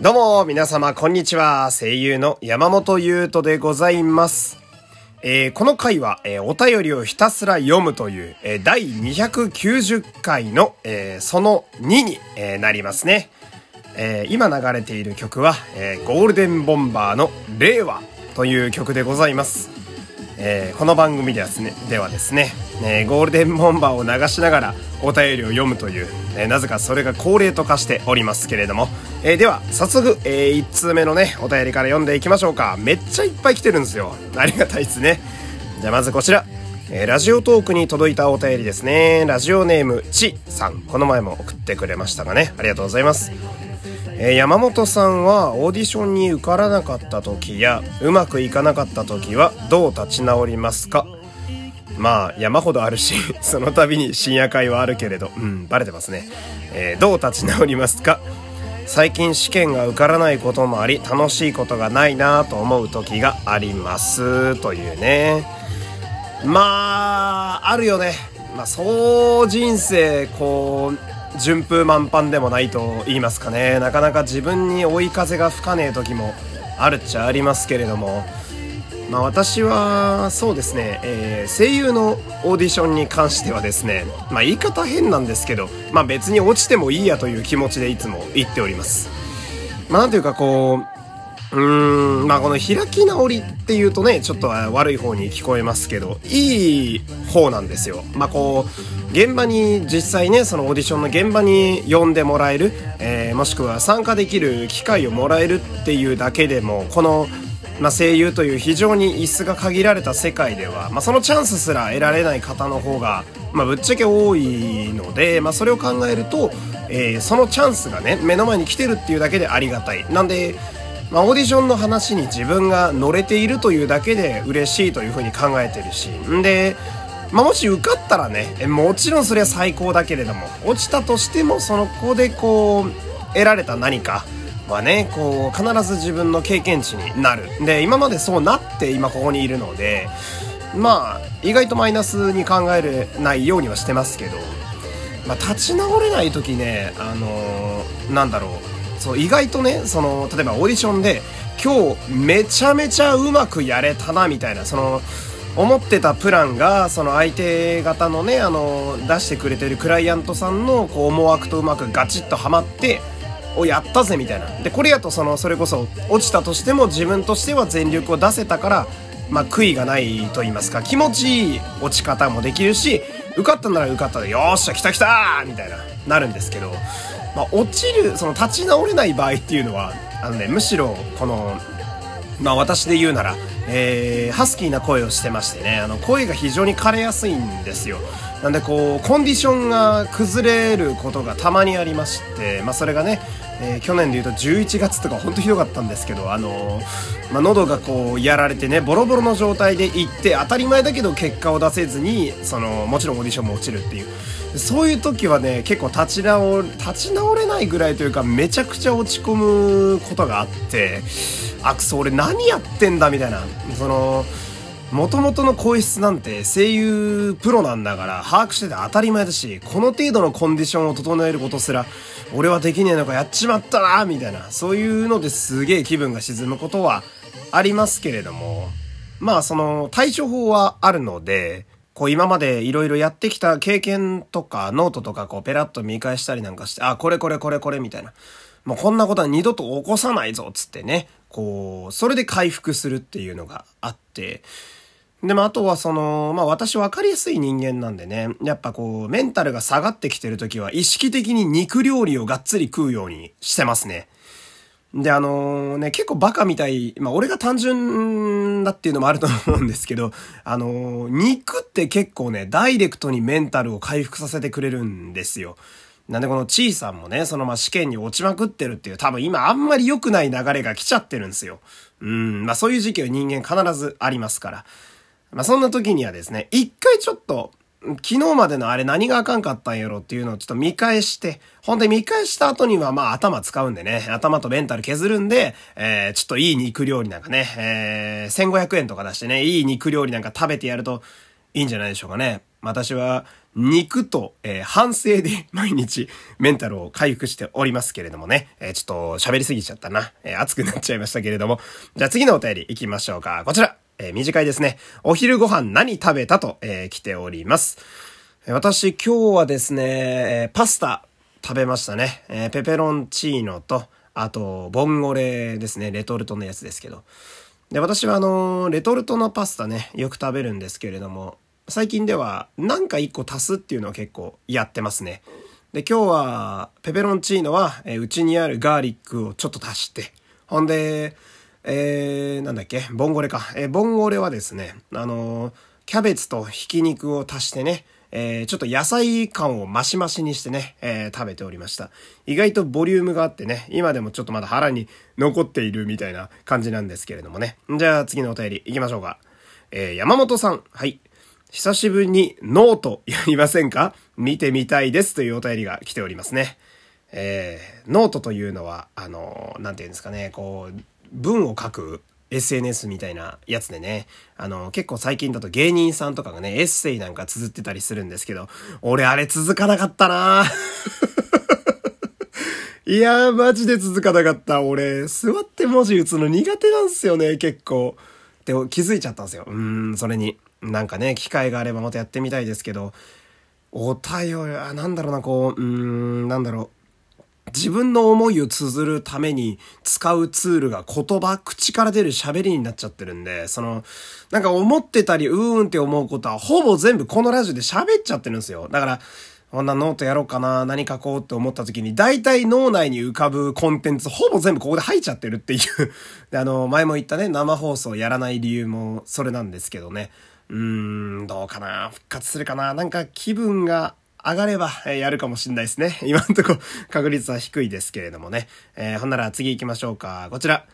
どうも、皆様、こんにちは。声優の山本優斗でございます。えーこの回は、えーお便りをひたすら読むという、えー第290回の、えーその2に、えーなりますね。えー今流れている曲は、えーゴールデンボンバーの令和という曲でございます。えーこの番組ではですね、ではですね、えーゴールデンボンバーを流しながらお便りを読むという、えーなぜかそれが恒例と化しておりますけれども、えーでは早速、え1通目のね、お便りから読んでいきましょうか。めっちゃいっぱい来てるんですよ。ありがたいですね。じゃあまずこちら。えーラジオトークに届いたお便りですね。ラジオネームちさん。この前も送ってくれましたがね。ありがとうございます。えー山本さんはオーディションに受からなかった時やうまくいかなかった時はどう立ち直りますか？まあ山ほどあるし その度に深夜会はあるけれどうんバレてますね、えーどう立ち直りますか？最近試験が受からないこともあり楽しいことがないなと思う時があります。というね。まああるよね。まあそう人生こう順風満帆でもないと言いますかね。なかなか自分に追い風が吹かねえ時もあるっちゃありますけれども。まあ私はそうですね、えー声優のオーディションに関してはですねまあ言い方変なんですけどまあ別に落ちてもいいやという気持ちでいつも言っております。まあなんていうかこううーんまあこの開き直りっていうとねちょっと悪い方に聞こえますけどいい方なんですよ。まあこう現場に実際ねそのオーディションの現場に呼んでもらえる、えーもしくは参加できる機会をもらえるっていうだけでもこのまあ、声優という非常に椅子が限られた世界では、まあ、そのチャンスすら得られない方の方が、まあ、ぶっちゃけ多いので、まあ、それを考えると、えーそのチャンスがね目の前に来てるっていうだけでありがたい。なんで、まあ、オーディションの話に自分が乗れているというだけで嬉しいというふうに考えてるし。んでまあ、もし受かったらねもちろんそれは最高だけれども落ちたとしてもその子でこう得られた何かはねこう必ず自分の経験値になる。で今までそうなって今ここにいるのでまあ意外とマイナスに考えれないようにはしてますけど、まあ、立ち直れない時ねあのーなんだろう。そう意外とねその例えばオーディションで今日めちゃめちゃうまくやれたなみたいなその思ってたプランがその相手方のねあの出してくれてるクライアントさんのこう思惑とうまくガチッとはまっておやったぜみたいなでこれやとそのそれこそ落ちたとしても自分としては全力を出せたからまあ悔いがないと言いますか気持ちいい落ち方もできるし受かったなら受かったでよっしゃ来た来たみたいななるんですけど、まあ、落ちるその立ち直れない場合っていうのはあのねむしろこのまあ私で言うなら、えー、ハスキーな声をしてましてね、あの声が非常に枯れやすいんですよ。なんでこう、コンディションが崩れることがたまにありまして、まあそれがね、えー去年で言うと11月とか本当ひどかったんですけど、あのーまあ喉がこうやられてね、ボロボロの状態で行って当たり前だけど結果を出せずに、その、もちろんオーディションも落ちるっていう。そういう時はね、結構立ち直、立ち直れないぐらいというか、めちゃくちゃ落ち込むことがあって、あくそ俺何やってんだみたいなその元々の声質なんて声優プロなんだから把握してて当たり前だしこの程度のコンディションを整えることすら俺はできねえのかやっちまったなみたいな。そういうのですげえ気分が沈むことはありますけれども。まあその対処法はあるのでこう今までいろいろやってきた経験とかノートとかこうペラッと見返したりなんかしてあこれこれこれこれみたいな。もうこんなことは二度と起こさないぞっつってね、こう、それで回復するっていうのがあって、で、まあ、とはその、まあ、私分かりやすい人間なんでね、やっぱこう、メンタルが下がってきてる時は意識的に肉料理をがっつり食うようにしてますね。で、あのね、結構バカみたい、まあ、俺が単純だっていうのもあると思うんですけど、あの肉って結構ね、ダイレクトにメンタルを回復させてくれるんですよ。なんでこのちいさんもね、そのまあ試験に落ちまくってるっていう、多分今あんまり良くない流れが来ちゃってるんですよ。うん、まあそういう時期は人間必ずありますから。まあそんな時にはですね、一回ちょっと、昨日までのあれ何があかんかったんやろっていうのをちょっと見返して、ほんで見返した後にはまあ頭使うんでね、頭とメンタル削るんで、えー、ちょっといい肉料理なんかね、えー、1500円とか出してね、いい肉料理なんか食べてやるといいんじゃないでしょうかね。私は肉と、えー、反省で 毎日メンタルを回復しておりますけれどもね。えー、ちょっと喋りすぎちゃったな。えー、熱くなっちゃいましたけれども。じゃあ次のお便り行きましょうか。こちら。えー、短いですね。お昼ご飯何食べたと、えー、来ております。私今日はですね、パスタ食べましたね。えー、ペペロンチーノと、あと、ボンゴレですね。レトルトのやつですけど。で、私はあのー、レトルトのパスタね、よく食べるんですけれども、最近では何か一個足すっていうのを結構やってますね。で、今日はペペロンチーノは、えうちにあるガーリックをちょっと足して、ほんで、えー、なんだっけ、ボンゴレか。えー、ボンゴレはですね、あのー、キャベツとひき肉を足してね、えー、ちょっと野菜感をマシマシにしてね、えー、食べておりました。意外とボリュームがあってね、今でもちょっとまだ腹に残っているみたいな感じなんですけれどもね。じゃあ次のお便り行きましょうか。えー、山本さん。はい。久しぶりにノートやりませんか？見てみたいですというお便りが来ておりますね。えー、ノートというのは、あの、なんて言うんですかね、こう、文を書く SNS みたいなやつでね、あの、結構最近だと芸人さんとかがね、エッセイなんか綴ってたりするんですけど、俺あれ続かなかったな いやー、マジで続かなかった。俺、座って文字打つの苦手なんすよね、結構。って気づいちゃったんですよ。うん、それに。なんかね、機会があればまたやってみたいですけど、お便り、あ、なんだろうな、こう、うん、なんだろう。自分の思いを綴るために使うツールが言葉、口から出る喋りになっちゃってるんで、その、なんか思ってたり、うーんって思うことはほぼ全部このラジオで喋っちゃってるんですよ。だから、こんなノートやろうかな、何書こうって思った時に、大体脳内に浮かぶコンテンツ、ほぼ全部ここで入っちゃってるっていう で、あの、前も言ったね、生放送やらない理由もそれなんですけどね。うーん、どうかな復活するかななんか気分が上がれば、え、やるかもしんないですね。今んとこ確率は低いですけれどもね。えー、ほんなら次行きましょうか。こちら。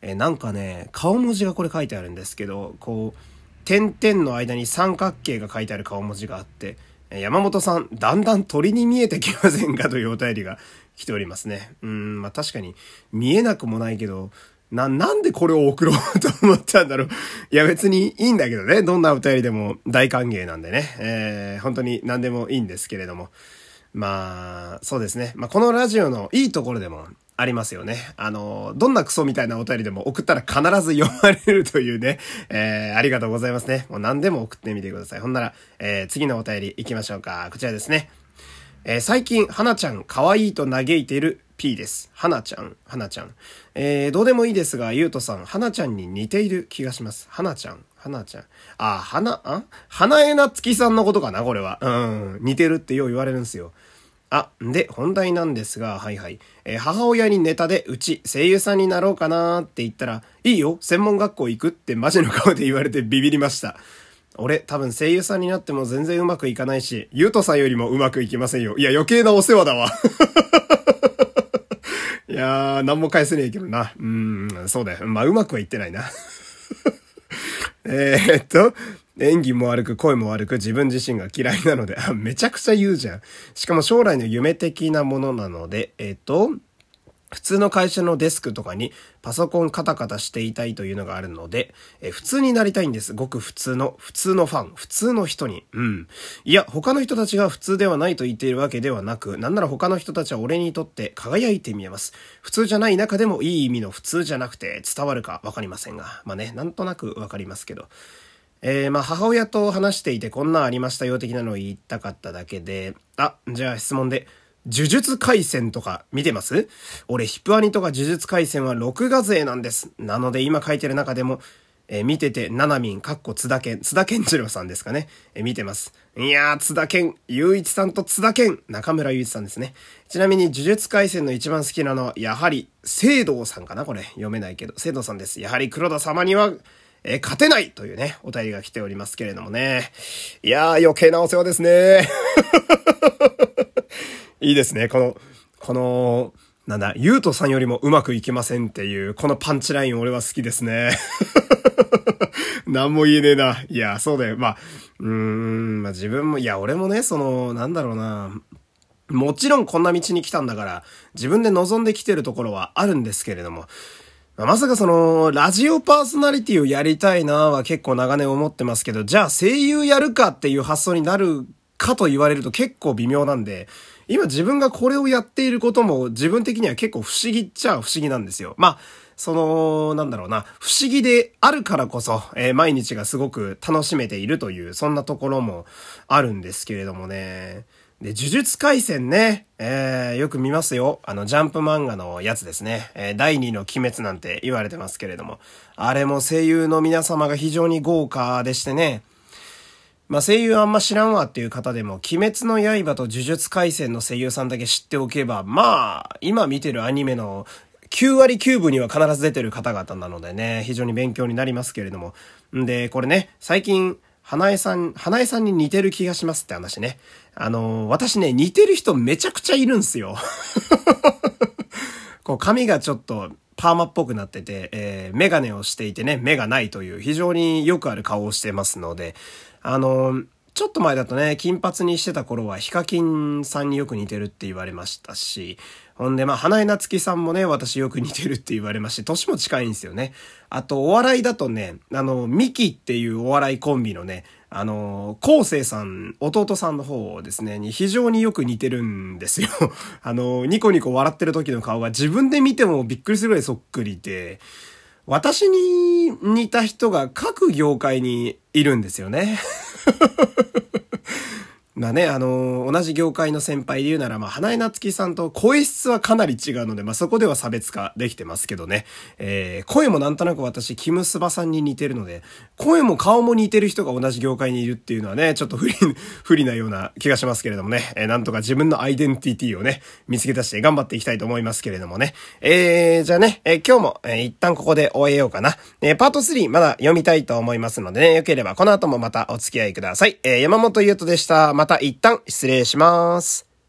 えー、なんかね、顔文字がこれ書いてあるんですけど、こう、点々の間に三角形が書いてある顔文字があって、え山本さん、だんだん鳥に見えてきませんか？というお便りが来ておりますね。うん、まあ確かに見えなくもないけど、な、なんでこれを送ろうと思ったんだろう。いや別にいいんだけどね。どんなお便りでも大歓迎なんでね。えー、本当に何でもいいんですけれども。まあ、そうですね。まあこのラジオのいいところでもありますよね。あの、どんなクソみたいなお便りでも送ったら必ず読まれるというね。えー、ありがとうございますね。もう何でも送ってみてください。ほんなら、えー、次のお便り行きましょうか。こちらですね。えー、最近、花ちゃん可愛いと嘆いている P です。花ちゃん、花ちゃん。えー、どうでもいいですが、ゆうとさん、花ちゃんに似ている気がします。花ちゃん、花ちゃん。あ、花、あ？花江なつきさんのことかな、これは。うん、似てるってよう言われるんですよ。あ、で、本題なんですが、はいはい。えー、母親にネタで、うち、声優さんになろうかなって言ったら、いいよ、専門学校行くってマジの顔で言われてビビりました。俺、多分声優さんになっても全然うまくいかないし、ゆうとさんよりもうまくいきませんよ。いや、余計なお世話だわ。いやー、何も返せねえけどな。うん、そうだよ。まあ、うまくはいってないな。えっと、演技も悪く、声も悪く、自分自身が嫌いなので、めちゃくちゃ言うじゃん。しかも将来の夢的なものなので、えっと、普通の会社のデスクとかにパソコンカタカタしていたいというのがあるので、え普通になりたいんです。ごく普通の、普通のファン、普通の人に。うん。いや、他の人たちが普通ではないと言っているわけではなく、なんなら他の人たちは俺にとって輝いて見えます。普通じゃない中でもいい意味の普通じゃなくて伝わるかわかりませんが。まあね、なんとなくわかりますけど。えー、まあ母親と話していてこんなんありましたよ的なのを言いたかっただけで、あ、じゃあ質問で。呪術回戦とか見てます？俺、ヒプアニとか呪術回戦は録画勢なんです。なので今書いてる中でも、えー、見てて、ななみん、かっこ津田健、津田健次郎さんですかね？えー、見てます。いやー、津田健、ゆういちさんと津田健、中村ゆういちさんですね。ちなみに、呪術回戦の一番好きなのは、やはり、聖堂さんかな？これ。読めないけど、聖堂さんです。やはり黒田様には、えー、勝てないというね、お便りが来ておりますけれどもね。いやー、余計なお世話ですね。いいですね。この、この、なんだ、ゆうとさんよりもうまくいきませんっていう、このパンチライン俺は好きですね。何も言えねえな。いや、そうだよ。まあ、うーん、まあ自分も、いや、俺もね、その、なんだろうな。もちろんこんな道に来たんだから、自分で望んできてるところはあるんですけれども、まさかその、ラジオパーソナリティをやりたいなは結構長年思ってますけど、じゃあ声優やるかっていう発想になるかと言われると結構微妙なんで、今自分がこれをやっていることも自分的には結構不思議っちゃ不思議なんですよ。まあ、その、なんだろうな、不思議であるからこそ、えー、毎日がすごく楽しめているという、そんなところもあるんですけれどもね。で、呪術回戦ね、えー、よく見ますよ。あの、ジャンプ漫画のやつですね。えー、第2の鬼滅なんて言われてますけれども。あれも声優の皆様が非常に豪華でしてね。まあ、声優あんま知らんわっていう方でも、鬼滅の刃と呪術回戦の声優さんだけ知っておけば、まあ、今見てるアニメの9割9分には必ず出てる方々なのでね、非常に勉強になりますけれども。んで、これね、最近、花江さん、花江さんに似てる気がしますって話ね。あのー、私ね、似てる人めちゃくちゃいるんすよ。こう、髪がちょっと、パーマっぽくなってて、えー、メガネをしていてね、目がないという非常によくある顔をしてますので、あの、ちょっと前だとね、金髪にしてた頃はヒカキンさんによく似てるって言われましたし、ほんで、まあ、花江夏樹さんもね、私よく似てるって言われまして、年も近いんですよね。あと、お笑いだとね、あの、ミキっていうお笑いコンビのね、あの、昴生さん、弟さんの方ですね、に非常によく似てるんですよ。あの、ニコニコ笑ってる時の顔が自分で見てもびっくりするぐらいそっくりで、私に似た人が各業界にいるんですよね。まあね、あのー、同じ業界の先輩で言うなら、まあ、花江夏樹さんと声質はかなり違うので、まあ、そこでは差別化できてますけどね。えー、声もなんとなく私、キムスバさんに似てるので、声も顔も似てる人が同じ業界にいるっていうのはね、ちょっと不利、不利なような気がしますけれどもね。えー、なんとか自分のアイデンティティをね、見つけ出して頑張っていきたいと思いますけれどもね。えー、じゃあね、えー、今日も、えー、一旦ここで終えようかな。えー、パート3まだ読みたいと思いますのでね、よければこの後もまたお付き合いください。えー、山本優斗でした。また一旦失礼します。